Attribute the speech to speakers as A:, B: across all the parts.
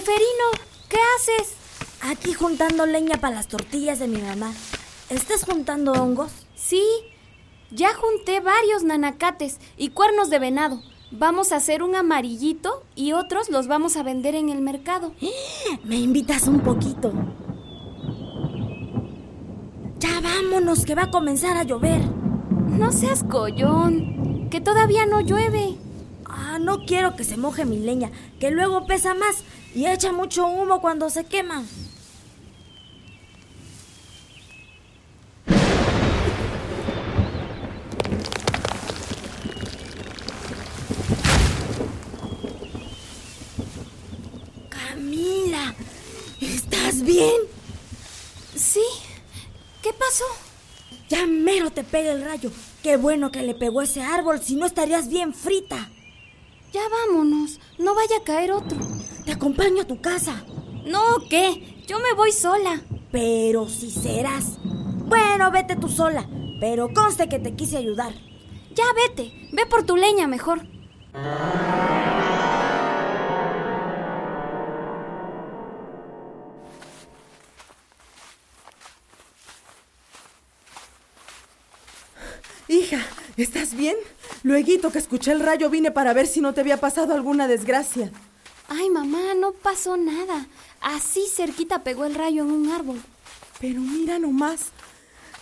A: Ferino, ¿qué haces?
B: Aquí juntando leña para las tortillas de mi mamá. ¿Estás juntando hongos?
A: Sí, ya junté varios nanacates y cuernos de venado. Vamos a hacer un amarillito y otros los vamos a vender en el mercado.
B: Me invitas un poquito. Ya vámonos, que va a comenzar a llover.
A: No seas collón, que todavía no llueve.
B: No quiero que se moje mi leña, que luego pesa más y echa mucho humo cuando se quema. Camila, ¿estás bien?
A: Sí. ¿Qué pasó?
B: Ya mero te pega el rayo. Qué bueno que le pegó ese árbol, si no estarías bien frita.
A: Ya vámonos, no vaya a caer otro.
B: Te acompaño a tu casa.
A: No, ¿qué? Yo me voy sola.
B: Pero si serás. Bueno, vete tú sola, pero conste que te quise ayudar.
A: Ya vete, ve por tu leña mejor.
C: Hija, ¿estás bien? Lueguito que escuché el rayo vine para ver si no te había pasado alguna desgracia.
A: Ay, mamá, no pasó nada. Así cerquita pegó el rayo en un árbol.
C: Pero mira nomás,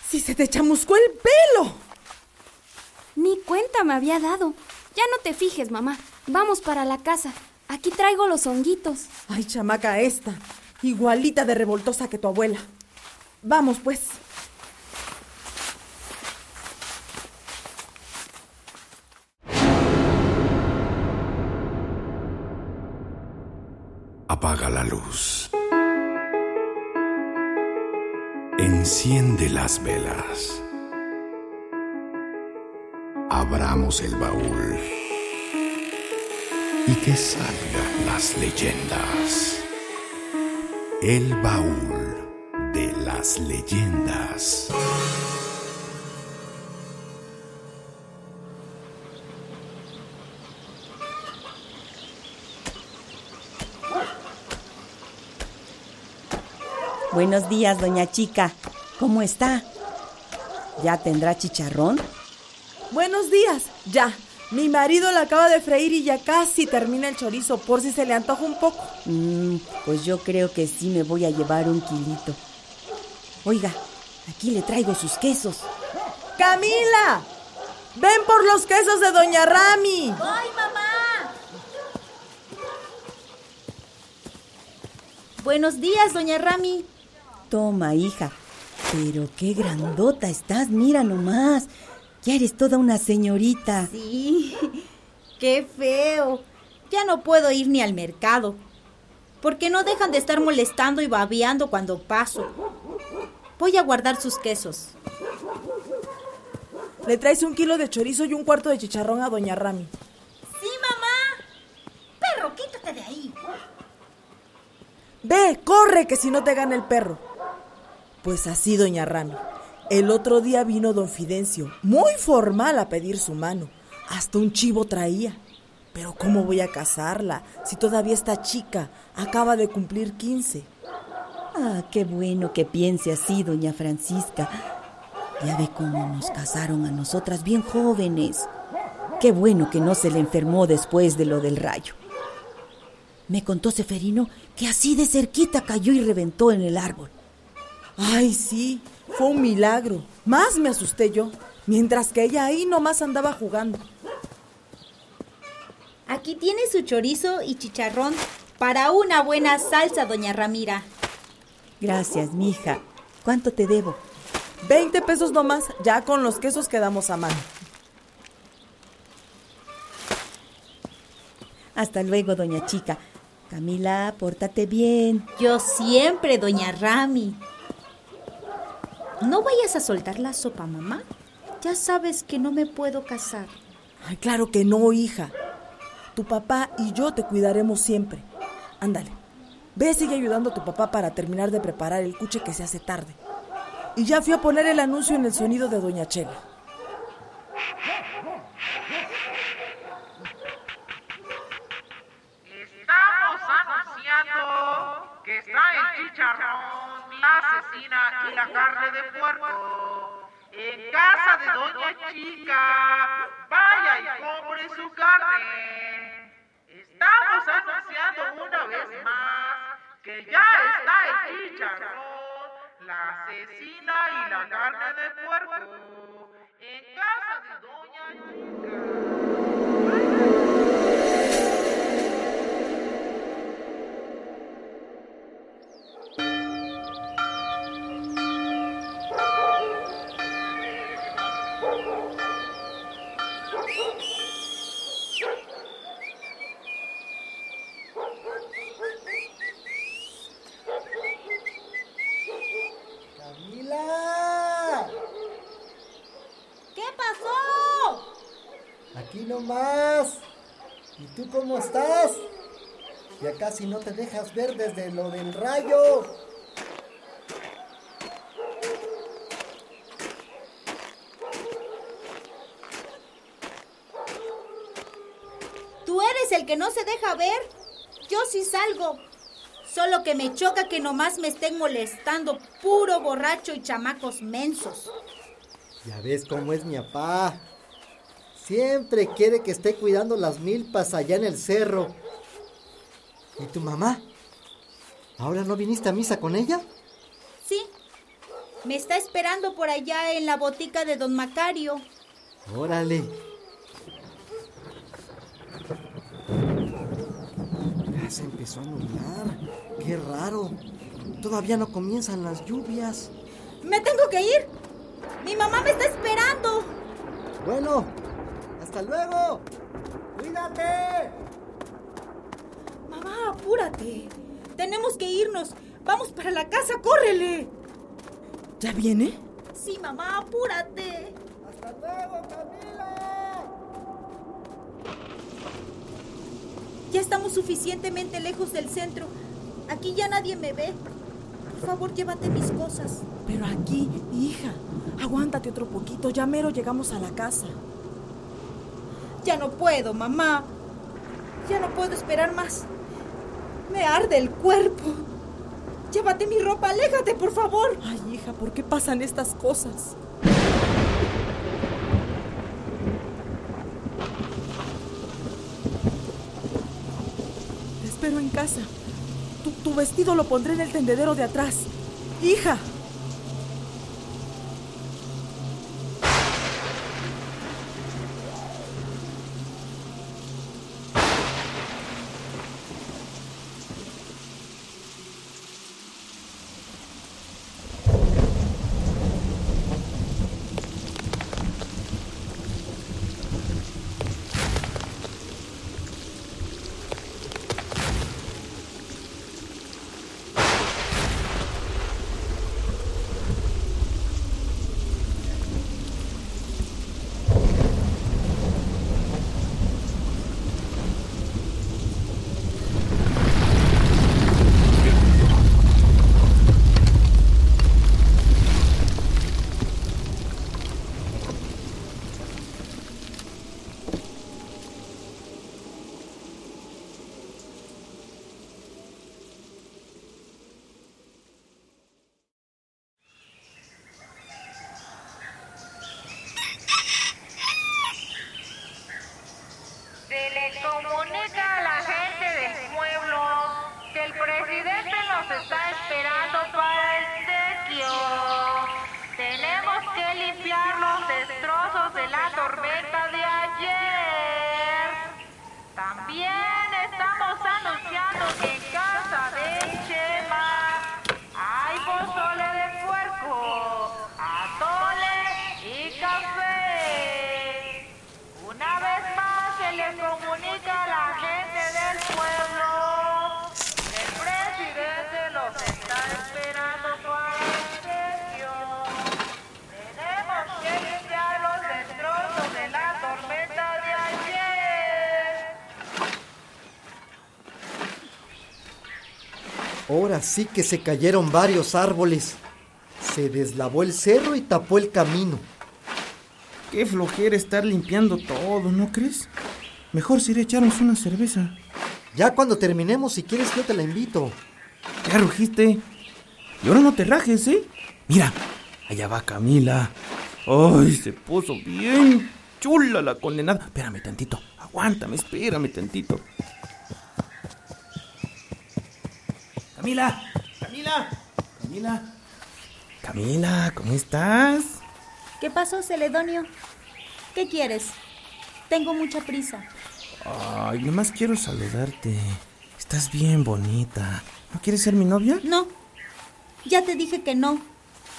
C: si se te chamuscó el pelo.
A: Ni cuenta me había dado. Ya no te fijes, mamá. Vamos para la casa. Aquí traigo los honguitos.
C: Ay, chamaca esta, igualita de revoltosa que tu abuela. Vamos, pues.
D: Las velas. Abramos el baúl. Y que salgan las leyendas. El baúl de las leyendas.
E: Buenos días, doña Chica. ¿Cómo está? ¿Ya tendrá chicharrón?
C: Buenos días. Ya. Mi marido la acaba de freír y ya casi termina el chorizo, por si se le antoja un poco.
E: Mm, pues yo creo que sí me voy a llevar un kilito. Oiga, aquí le traigo sus quesos.
C: ¡Camila! ¡Ven por los quesos de Doña Rami!
B: ¡Ay, mamá!
F: Buenos días, Doña Rami.
E: Toma, hija. Pero qué grandota estás, mira nomás. Ya eres toda una señorita.
F: Sí, qué feo. Ya no puedo ir ni al mercado. Porque no dejan de estar molestando y babeando cuando paso. Voy a guardar sus quesos.
C: Le traes un kilo de chorizo y un cuarto de chicharrón a Doña Rami.
B: Sí, mamá. Perro, quítate de ahí.
C: Ve, corre, que si no te gana el perro. Pues así, Doña Rami. El otro día vino don Fidencio, muy formal a pedir su mano. Hasta un chivo traía. Pero ¿cómo voy a casarla si todavía está chica? Acaba de cumplir 15.
E: Ah, qué bueno que piense así, doña Francisca. Ya ve cómo nos casaron a nosotras bien jóvenes. Qué bueno que no se le enfermó después de lo del rayo. Me contó Seferino que así de cerquita cayó y reventó en el árbol.
C: Ay, sí, fue un milagro. Más me asusté yo, mientras que ella ahí nomás andaba jugando.
F: Aquí tiene su chorizo y chicharrón para una buena salsa, Doña Ramira.
E: Gracias, mija. ¿Cuánto te debo?
C: 20 pesos nomás, ya con los quesos quedamos a mano.
E: Hasta luego, doña Chica. Camila, pórtate bien.
F: Yo siempre, Doña Rami. No vayas a soltar la sopa, mamá. Ya sabes que no me puedo casar.
C: Ay, claro que no, hija. Tu papá y yo te cuidaremos siempre. Ándale. Ve, sigue ayudando a tu papá para terminar de preparar el cuche que se hace tarde. Y ya fui a poner el anuncio en el sonido de Doña Chela.
G: Estamos anunciando está el chicharrón, la cecina y la carne de puerco. En casa de Doña Chica, vaya y compre su carne. Estamos anunciando una vez más que ya está el chicharrón, la cecina y la carne de puerco. En casa de Doña
H: Nomás. ¿Y tú cómo estás? Ya casi no te dejas ver desde lo del rayo.
F: Tú eres el que no se deja ver. Yo sí salgo. Solo que me choca que nomás me estén molestando, puro borracho y chamacos mensos.
H: Ya ves cómo es mi papá. Siempre quiere que esté cuidando las milpas allá en el cerro. ¿Y tu mamá? ¿Ahora no viniste a misa con ella?
F: Sí, me está esperando por allá en la botica de don Macario.
H: Órale. Ya se empezó a nublar. Qué raro. Todavía no comienzan las lluvias.
F: Me tengo que ir. Mi mamá me está esperando.
H: Bueno, hasta luego. Cuídate.
F: Mamá, apúrate. Tenemos que irnos. Vamos para la casa, córrele.
C: ¿Ya viene?
F: Sí, mamá, apúrate.
H: Hasta luego, Camila.
F: Ya estamos suficientemente lejos del centro. Aquí ya nadie me ve. Por favor, llévate mis cosas.
C: Pero aquí, hija, aguántate otro poquito, ya mero llegamos a la casa.
F: Ya no puedo, mamá. Ya no puedo esperar más. Me arde el cuerpo. Llévate mi ropa, aléjate, por favor.
C: Ay, hija, ¿por qué pasan estas cosas? Te espero en casa. Tu, tu vestido lo pondré en el tendedero de atrás. Hija.
G: Se le comunica a la gente del pueblo que el presidente nos está esperando para el sequio. Tenemos que limpiar los destrozos de la tormenta de ayer. También estamos anunciando que
H: Ahora sí que se cayeron varios árboles. Se deslavó el cerro y tapó el camino.
I: Qué flojera estar limpiando todo, ¿no crees? Mejor sería echarnos una cerveza.
H: Ya cuando terminemos, si quieres, yo te la invito.
I: Ya rugiste. Y ahora no te rajes, ¿eh? Mira, allá va Camila. Ay, se puso bien chula la condenada. Espérame tantito. Aguántame, espérame tantito. Camila, Camila, Camila. Camila, ¿cómo estás?
F: ¿Qué pasó, Celedonio? ¿Qué quieres? Tengo mucha prisa.
I: Ay, nomás quiero saludarte. Estás bien bonita. ¿No quieres ser mi novia?
F: No. Ya te dije que no.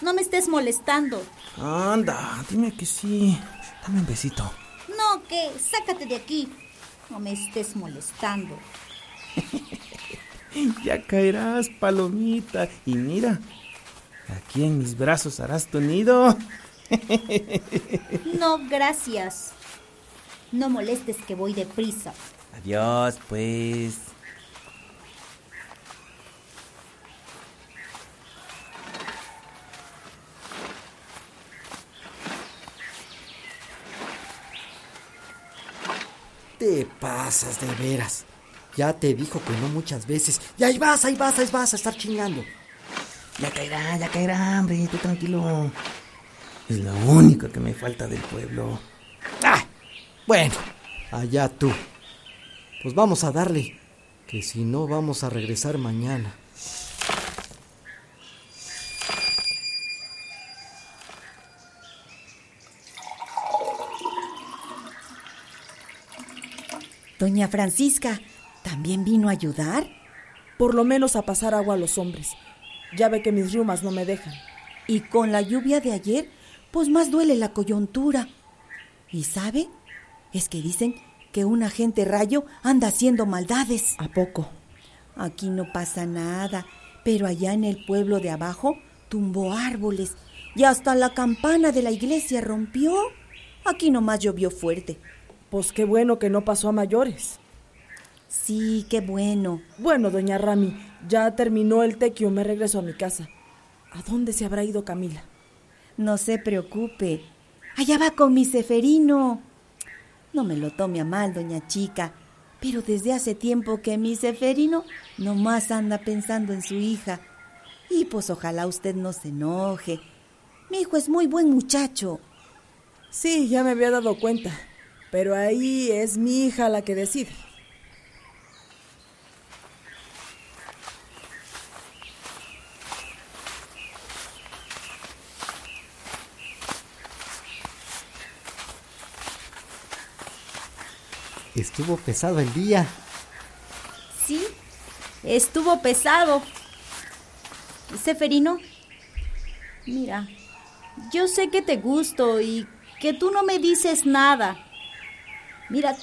F: No me estés molestando.
I: Anda, dime que sí. Dame un besito.
F: No, que sácate de aquí. No me estés molestando.
I: ya caerás, palomita. Y mira, aquí en mis brazos harás tu nido.
F: no, gracias. No molestes que voy deprisa.
I: Adiós, pues.
H: Te pasas de veras. Ya te dijo que no muchas veces. Y ahí vas, ahí vas, ahí vas a estar chingando.
I: Ya caerá, ya caerá, hombre, tú tranquilo. Es la única que me falta del pueblo.
H: ¡Ah! Bueno, allá tú. Pues vamos a darle, que si no vamos a regresar mañana.
E: Doña Francisca, ¿también vino a ayudar?
C: Por lo menos a pasar agua a los hombres. Ya ve que mis rumas no me dejan.
E: Y con la lluvia de ayer, pues más duele la coyuntura. ¿Y sabe? Es que dicen que un agente rayo anda haciendo maldades.
C: ¿A poco?
E: Aquí no pasa nada, pero allá en el pueblo de abajo tumbó árboles y hasta la campana de la iglesia rompió. Aquí nomás llovió fuerte.
C: Pues qué bueno que no pasó a mayores.
E: Sí, qué bueno.
C: Bueno, doña Rami, ya terminó el tequio, me regreso a mi casa. ¿A dónde se habrá ido Camila?
E: No se preocupe. Allá va con mi Seferino. No me lo tome a mal, doña chica, pero desde hace tiempo que mi Seferino nomás anda pensando en su hija. Y pues ojalá usted no se enoje. Mi hijo es muy buen muchacho.
C: Sí, ya me había dado cuenta. Pero ahí es mi hija la que decide.
H: Estuvo pesado el día.
F: Sí, estuvo pesado. Seferino, mira, yo sé que te gusto y que tú no me dices nada. Mira,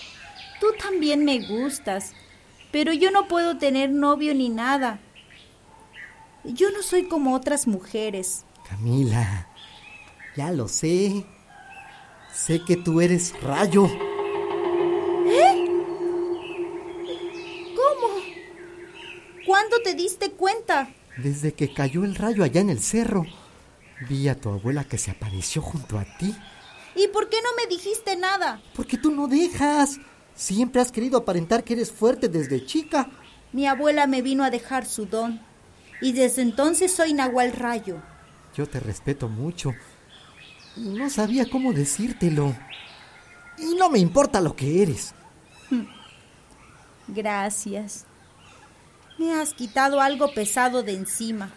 F: tú también me gustas, pero yo no puedo tener novio ni nada. Yo no soy como otras mujeres.
H: Camila, ya lo sé. Sé que tú eres rayo.
F: ¿Cuándo te diste cuenta?
H: Desde que cayó el rayo allá en el cerro. Vi a tu abuela que se apareció junto a ti.
F: ¿Y por qué no me dijiste nada?
H: Porque tú no dejas. Siempre has querido aparentar que eres fuerte desde chica.
F: Mi abuela me vino a dejar su don. Y desde entonces soy Nahual Rayo.
H: Yo te respeto mucho. No sabía cómo decírtelo. Y no me importa lo que eres.
F: Gracias. Me has quitado algo pesado de encima.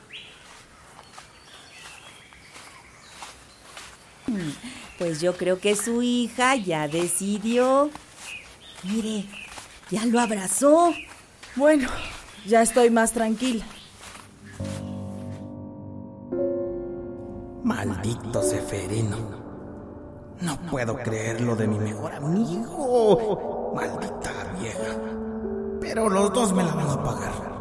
E: Pues yo creo que su hija ya decidió. Mire, ya lo abrazó.
C: Bueno, ya estoy más tranquila.
I: Maldito Seferino. No puedo creerlo de mi mejor amigo. Maldita vieja. Pero los dos me la van a pagar.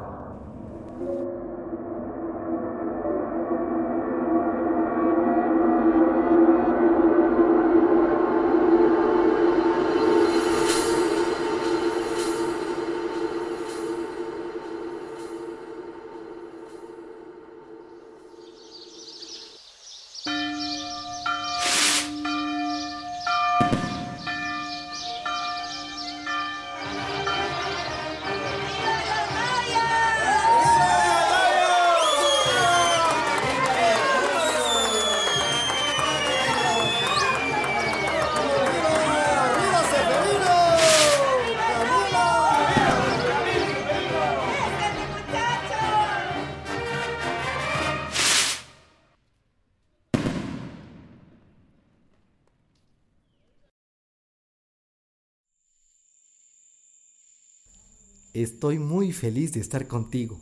H: Estoy muy feliz de estar contigo.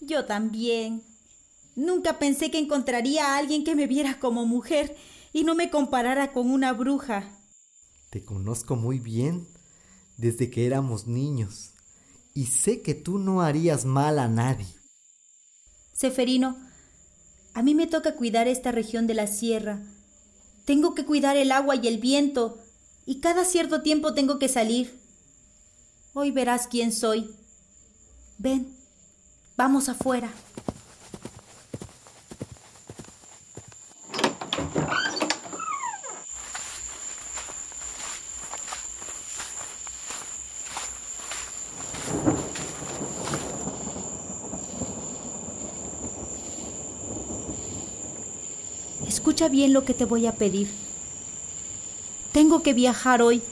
F: Yo también. Nunca pensé que encontraría a alguien que me viera como mujer y no me comparara con una bruja.
H: Te conozco muy bien desde que éramos niños y sé que tú no harías mal a nadie.
F: Seferino, a mí me toca cuidar esta región de la sierra. Tengo que cuidar el agua y el viento y cada cierto tiempo tengo que salir. Hoy verás quién soy. Ven, vamos afuera. Escucha bien lo que te voy a pedir. Tengo que viajar hoy,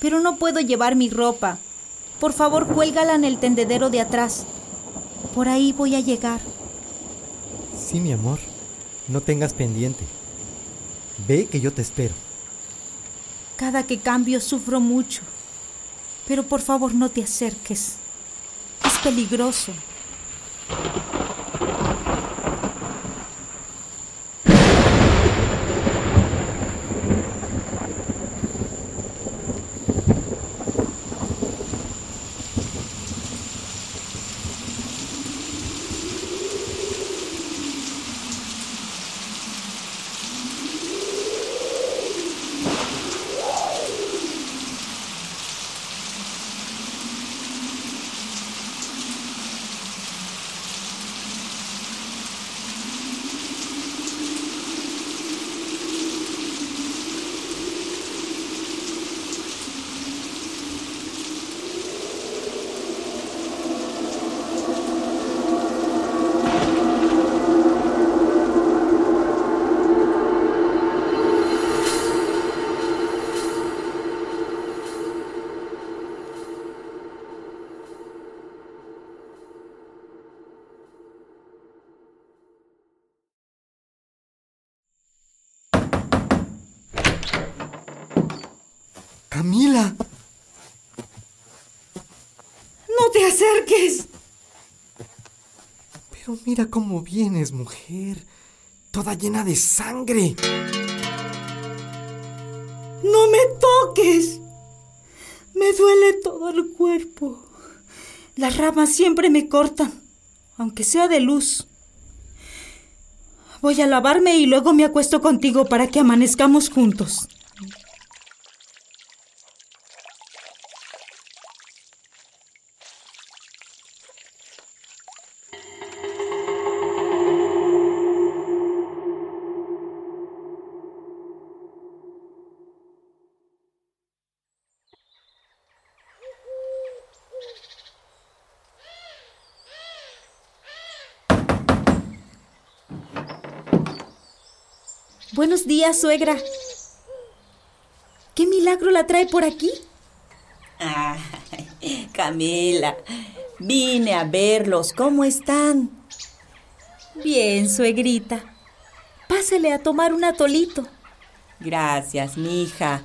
F: pero no puedo llevar mi ropa. Por favor, cuélgala en el tendedero de atrás. Por ahí voy a llegar.
H: Sí, mi amor, no tengas pendiente. Ve que yo te espero.
F: Cada que cambio sufro mucho. Pero por favor no te acerques. Es peligroso.
H: Camila.
F: No te acerques.
H: Pero mira cómo vienes, mujer. Toda llena de sangre.
F: No me toques. Me duele todo el cuerpo. Las ramas siempre me cortan, aunque sea de luz. Voy a lavarme y luego me acuesto contigo para que amanezcamos juntos. Buenos días, suegra. ¿Qué milagro la trae por aquí?
E: Ay, Camila, vine a verlos. ¿Cómo están?
F: Bien, suegrita. Pásele a tomar un atolito.
E: Gracias, mija.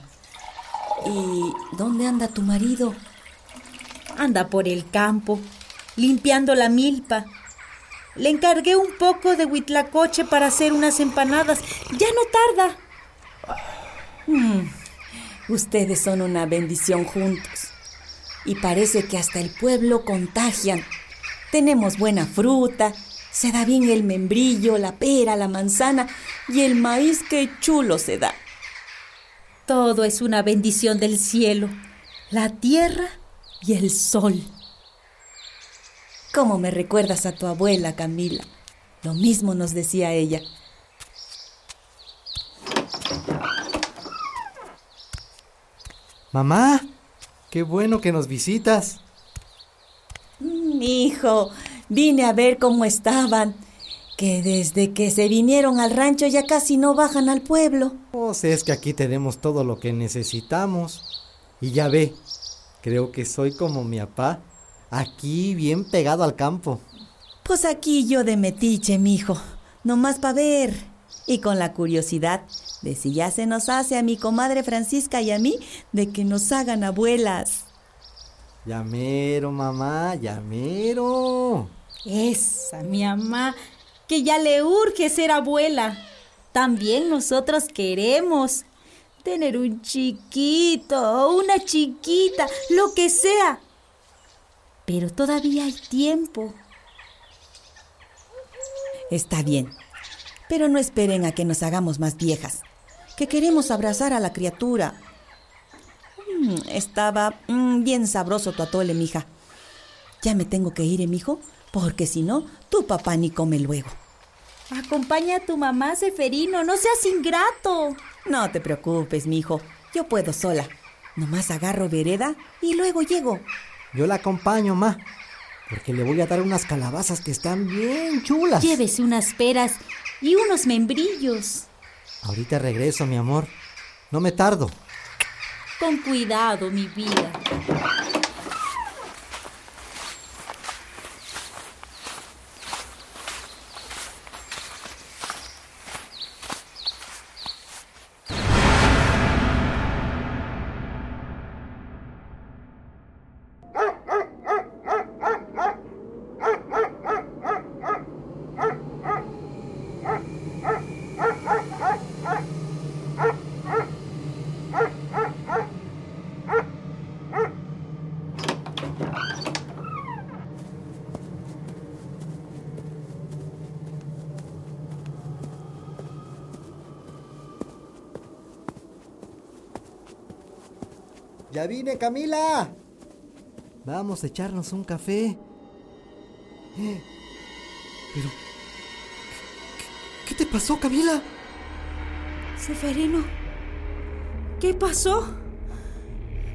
E: ¿Y dónde anda tu marido?
F: Anda por el campo, limpiando la milpa. Le encargué un poco de huitlacoche para hacer unas empanadas. Ya no tarda.
E: Mm, ustedes son una bendición juntos. Y parece que hasta el pueblo contagian. Tenemos buena fruta, se da bien el membrillo, la pera, la manzana y el maíz que chulo se da.
F: Todo es una bendición del cielo, la tierra y el sol.
E: ¿Cómo me recuerdas a tu abuela, Camila? Lo mismo nos decía ella.
H: Mamá, qué bueno que nos visitas.
E: Mm, hijo, vine a ver cómo estaban. Que desde que se vinieron al rancho ya casi no bajan al pueblo.
H: Pues es que aquí tenemos todo lo que necesitamos. Y ya ve, creo que soy como mi papá, aquí bien pegado al campo.
E: Pues aquí yo de metiche, mijo, nomás para ver. Y con la curiosidad de si ya se nos hace a mi comadre Francisca y a mí de que nos hagan abuelas.
H: Llamero, mamá, llamero.
F: Esa, mi mamá, que ya le urge ser abuela. También nosotros queremos tener un chiquito o una chiquita, lo que sea. Pero todavía hay tiempo.
E: Está bien, pero no esperen a que nos hagamos más viejas, que queremos abrazar a la criatura. Mm, estaba mm, bien sabroso tu atole, mija. Ya me tengo que ir, mijo, porque si no, tu papá ni come luego.
F: Acompaña a tu mamá, Seferino, no seas ingrato.
E: No te preocupes, mijo, yo puedo sola. Nomás agarro vereda y luego llego.
H: Yo la acompaño, ma. Porque le voy a dar unas calabazas que están bien chulas.
F: Llévese unas peras y unos membrillos.
H: Ahorita regreso, mi amor. No me tardo.
F: Con cuidado, mi vida.
H: Ya vine, Camila. Vamos a echarnos un café. Eh, Pero... ¿qué, qué te pasó, Camila?
F: Seferino, ¿qué pasó?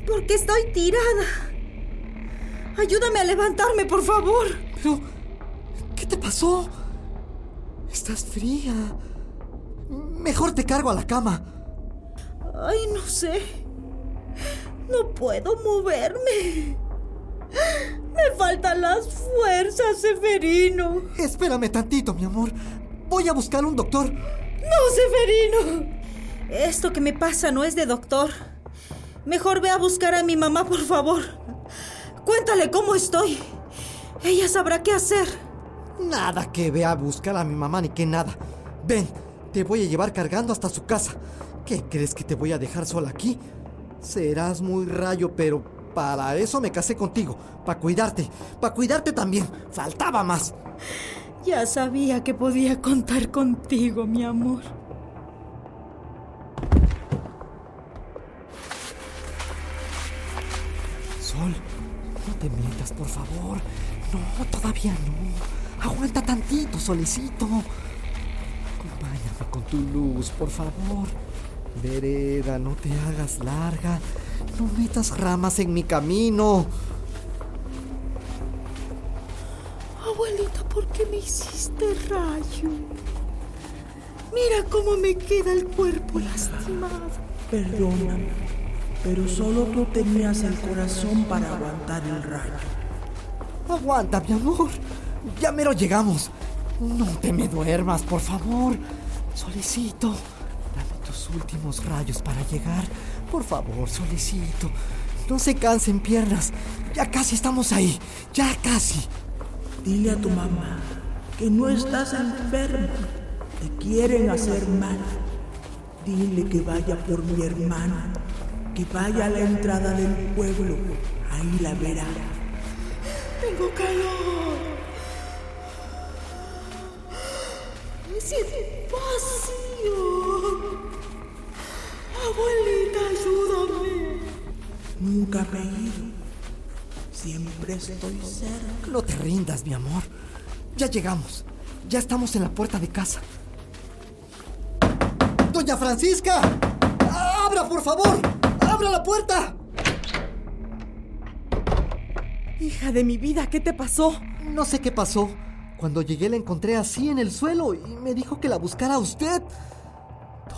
F: ¿Por qué estoy tirada? Ayúdame a levantarme, por favor.
H: Pero... ¿Qué te pasó? Estás fría. Mejor te cargo a la cama.
F: Ay, no sé. No puedo moverme. Me faltan las fuerzas, Seferino.
H: Espérame tantito, mi amor. Voy a buscar un doctor.
F: No, Seferino. Esto que me pasa no es de doctor. Mejor ve a buscar a mi mamá, por favor. Cuéntale cómo estoy. Ella sabrá qué hacer.
H: Nada que vea a buscar a mi mamá ni que nada. Ven, te voy a llevar cargando hasta su casa. ¿Qué crees que te voy a dejar sola aquí? Serás muy rayo, pero para eso me casé contigo. Para cuidarte. Para cuidarte también. Faltaba más.
F: Ya sabía que podía contar contigo, mi amor.
H: Sol, no te metas, por favor. No, todavía no. Aguanta tantito, solecito. Acompáñame con tu luz, por favor. Vereda, no te hagas larga. No metas ramas en mi camino.
F: Abuelita, ¿por qué me hiciste rayo? Mira cómo me queda el cuerpo lastimado.
C: Perdóname, pero solo tú tenías el corazón para aguantar el rayo.
H: Aguanta, mi amor. Ya mero llegamos. No te me duermas, por favor. Solicito, últimos rayos para llegar. Por favor, solicito. No se cansen piernas. Ya casi estamos ahí. Ya casi.
C: Dile a tu mamá que no estás enfermo. Te quieren hacer mal. Dile que vaya por mi hermana. Que vaya a la entrada del pueblo. Ahí la verá.
F: Tengo calor. Me siento vacío. Abuelita, ayúdame.
C: Nunca me he ido. Siempre estoy cerca.
H: No te rindas, mi amor. Ya llegamos. Ya estamos en la puerta de casa. ¡Doña Francisca! ¡Abra, por favor! ¡Abra la puerta!
C: Hija de mi vida, ¿qué te pasó?
H: No sé qué pasó. Cuando llegué la encontré así en el suelo y me dijo que la buscara a usted.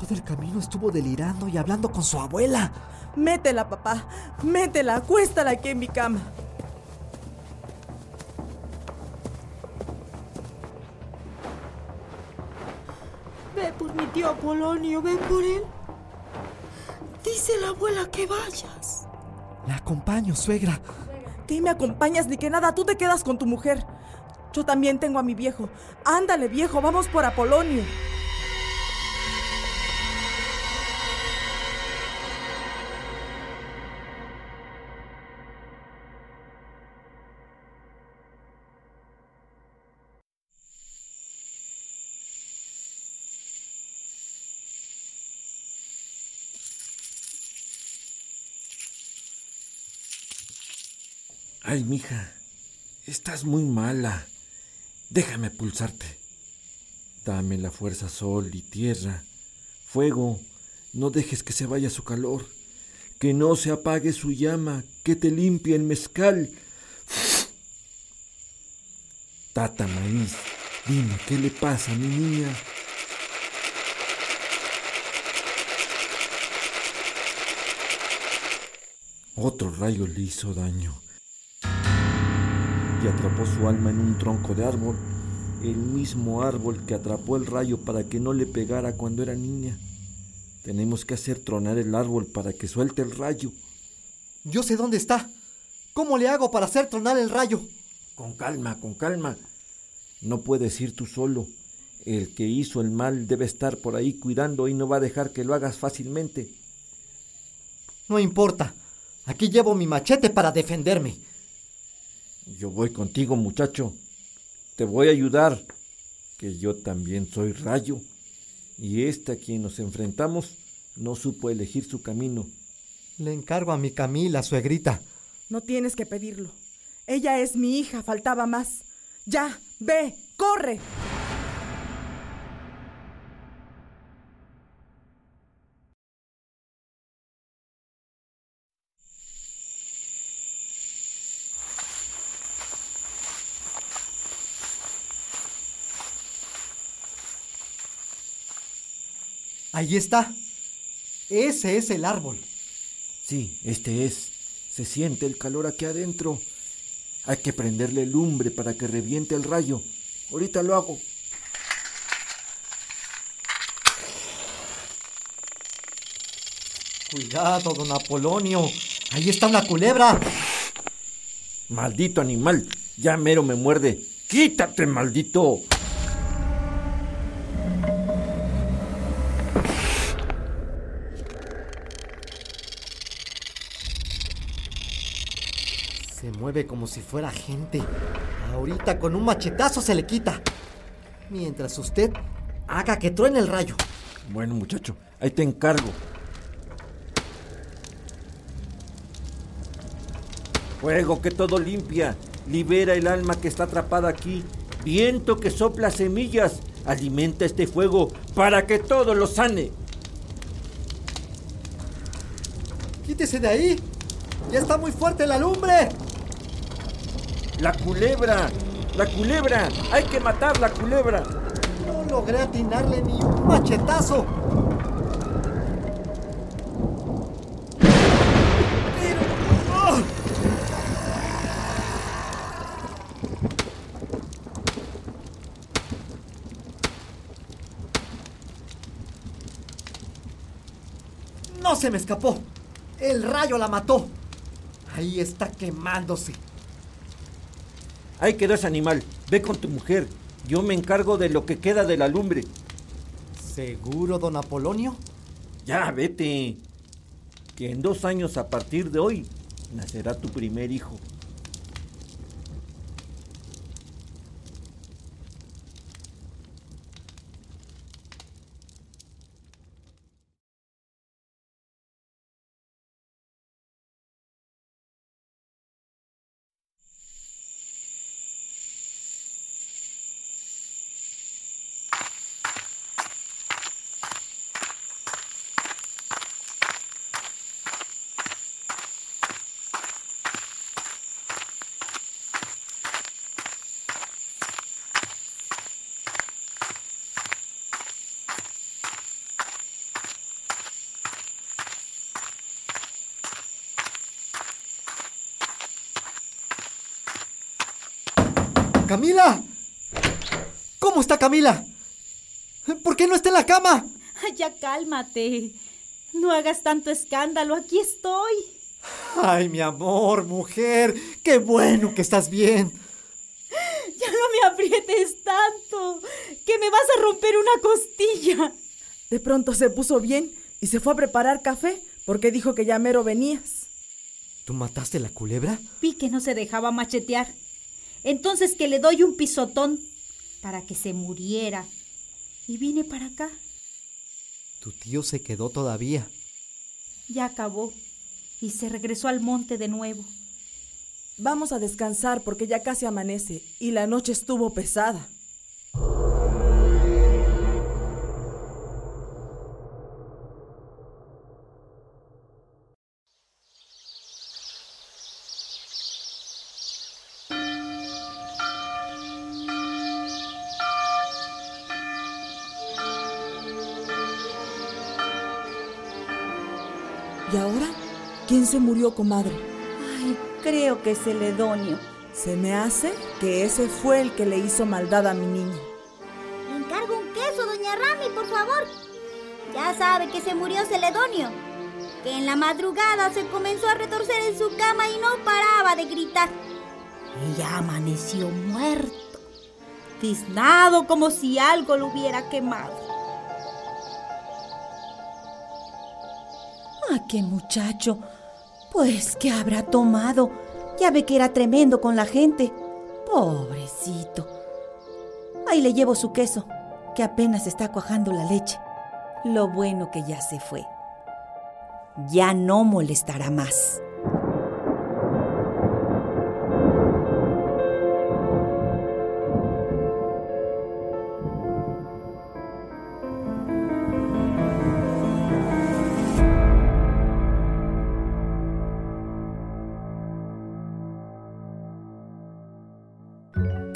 H: Todo el camino estuvo delirando y hablando con su abuela.
C: Métela, papá. Métela, acuéstala aquí en mi cama.
F: Ve por mi tío Apolonio, ve por él. Dice la abuela que vayas.
H: La acompaño, suegra.
C: qué me acompañas ni que nada? Tú te quedas con tu mujer. Yo también tengo a mi viejo. Ándale, viejo, vamos por Apolonio.
J: Ay, mija, estás muy mala. Déjame pulsarte. Dame la fuerza sol y tierra. Fuego, no dejes que se vaya su calor. Que no se apague su llama, que te limpie el mezcal. Tata Maíz, dime, ¿qué le pasa a mi niña? Otro rayo le hizo daño y atrapó su alma en un tronco de árbol, el mismo árbol que atrapó el rayo para que no le pegara cuando era niña. Tenemos que hacer tronar el árbol para que suelte el rayo.
H: Yo sé dónde está. ¿Cómo le hago para hacer tronar el rayo?
J: Con calma, con calma. No puedes ir tú solo. El que hizo el mal debe estar por ahí cuidando y no va a dejar que lo hagas fácilmente.
H: No importa. Aquí llevo mi machete para defenderme.
J: Yo voy contigo, muchacho. Te voy a ayudar, que yo también soy rayo. Y este a quien nos enfrentamos no supo elegir su camino.
H: Le encargo a mi Camila, suegrita.
C: No tienes que pedirlo. Ella es mi hija, faltaba más. Ya, ve, corre.
H: Ahí está. Ese es el árbol.
J: Sí, este es. Se siente el calor aquí adentro. Hay que prenderle lumbre para que reviente el rayo. Ahorita lo hago.
H: Cuidado, don Apolonio. Ahí está una culebra.
J: Maldito animal. Ya mero me muerde. Quítate, maldito.
H: Mueve como si fuera gente. Ahorita con un machetazo se le quita. Mientras usted haga que truene el rayo.
J: Bueno, muchacho, ahí te encargo. Fuego que todo limpia. Libera el alma que está atrapada aquí. Viento que sopla semillas. Alimenta este fuego para que todo lo sane.
H: Quítese de ahí. Ya está muy fuerte la lumbre.
J: La culebra. La culebra. Hay que matar la culebra.
H: No logré atinarle ni un machetazo. No se me escapó. El rayo la mató. Ahí está quemándose.
J: Ahí quedó ese animal. Ve con tu mujer. Yo me encargo de lo que queda de la lumbre.
H: ¿Seguro, don Apolonio?
J: Ya, vete. Que en dos años a partir de hoy nacerá tu primer hijo.
H: ¡Camila! ¿Cómo está Camila? ¿Por qué no está en la cama?
F: Ay, ya cálmate. No hagas tanto escándalo, aquí estoy.
H: Ay, mi amor, mujer, qué bueno que estás bien.
F: Ya no me aprietes tanto, que me vas a romper una costilla.
C: De pronto se puso bien y se fue a preparar café porque dijo que ya mero venías.
H: ¿Tú mataste la culebra?
F: Vi que no se dejaba machetear. Entonces que le doy un pisotón para que se muriera. Y vine para acá.
H: Tu tío se quedó todavía.
F: Ya acabó y se regresó al monte de nuevo.
C: Vamos a descansar porque ya casi amanece y la noche estuvo pesada. Murió, comadre?
E: Ay, creo que es Celedonio.
C: Se me hace que ese fue el que le hizo maldad a mi niña.
K: Le encargo un queso, doña Rami, por favor. Ya sabe que se murió Celedonio. Que en la madrugada se comenzó a retorcer en su cama y no paraba de gritar.
F: Y ya amaneció muerto, tiznado como si algo lo hubiera quemado.
E: Ah, qué muchacho. Pues, ¿qué habrá tomado? Ya ve que era tremendo con la gente. Pobrecito. Ahí le llevo su queso, que apenas está cuajando la leche. Lo bueno que ya se fue. Ya no molestará más.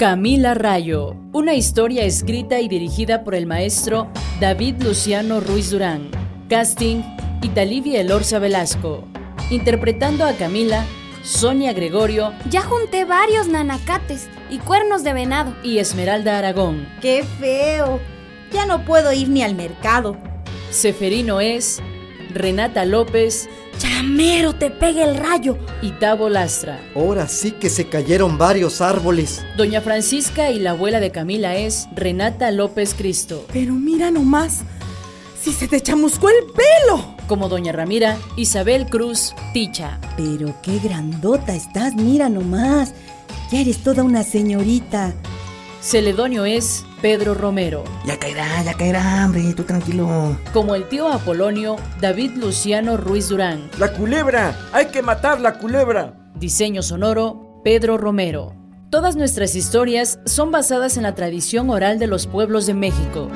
L: Camila Rayo, una historia escrita y dirigida por el maestro David Luciano Ruiz Durán. Casting, Italivia Elorza Velasco. Interpretando a Camila, Sonia Gregorio
A: Ya junté varios nanacates y cuernos de venado.
L: y Esmeralda Aragón.
F: ¡Qué feo! Ya no puedo ir ni al mercado.
L: Seferino es Renata López
B: Chamero, te pegue el rayo.
L: y Tavo Lastra.
H: Ahora sí que se cayeron varios árboles.
L: Doña Francisca y la abuela de Camila es Renata López Cristo.
C: Pero mira nomás, si se te chamuscó el pelo.
L: Como Doña Ramira, Isabel Cruz Ticha.
E: Pero qué grandota estás, mira nomás. Ya eres toda una señorita.
L: Celedonio es Pedro Romero.
I: Ya caerá, ya caerá, hombre, tú tranquilo.
L: Como el tío Apolonio, David Luciano Ruiz Durán.
J: ¡La culebra! ¡Hay que matar la culebra!
L: Diseño sonoro, Pedro Romero. Todas nuestras historias son basadas en la tradición oral de los pueblos de México.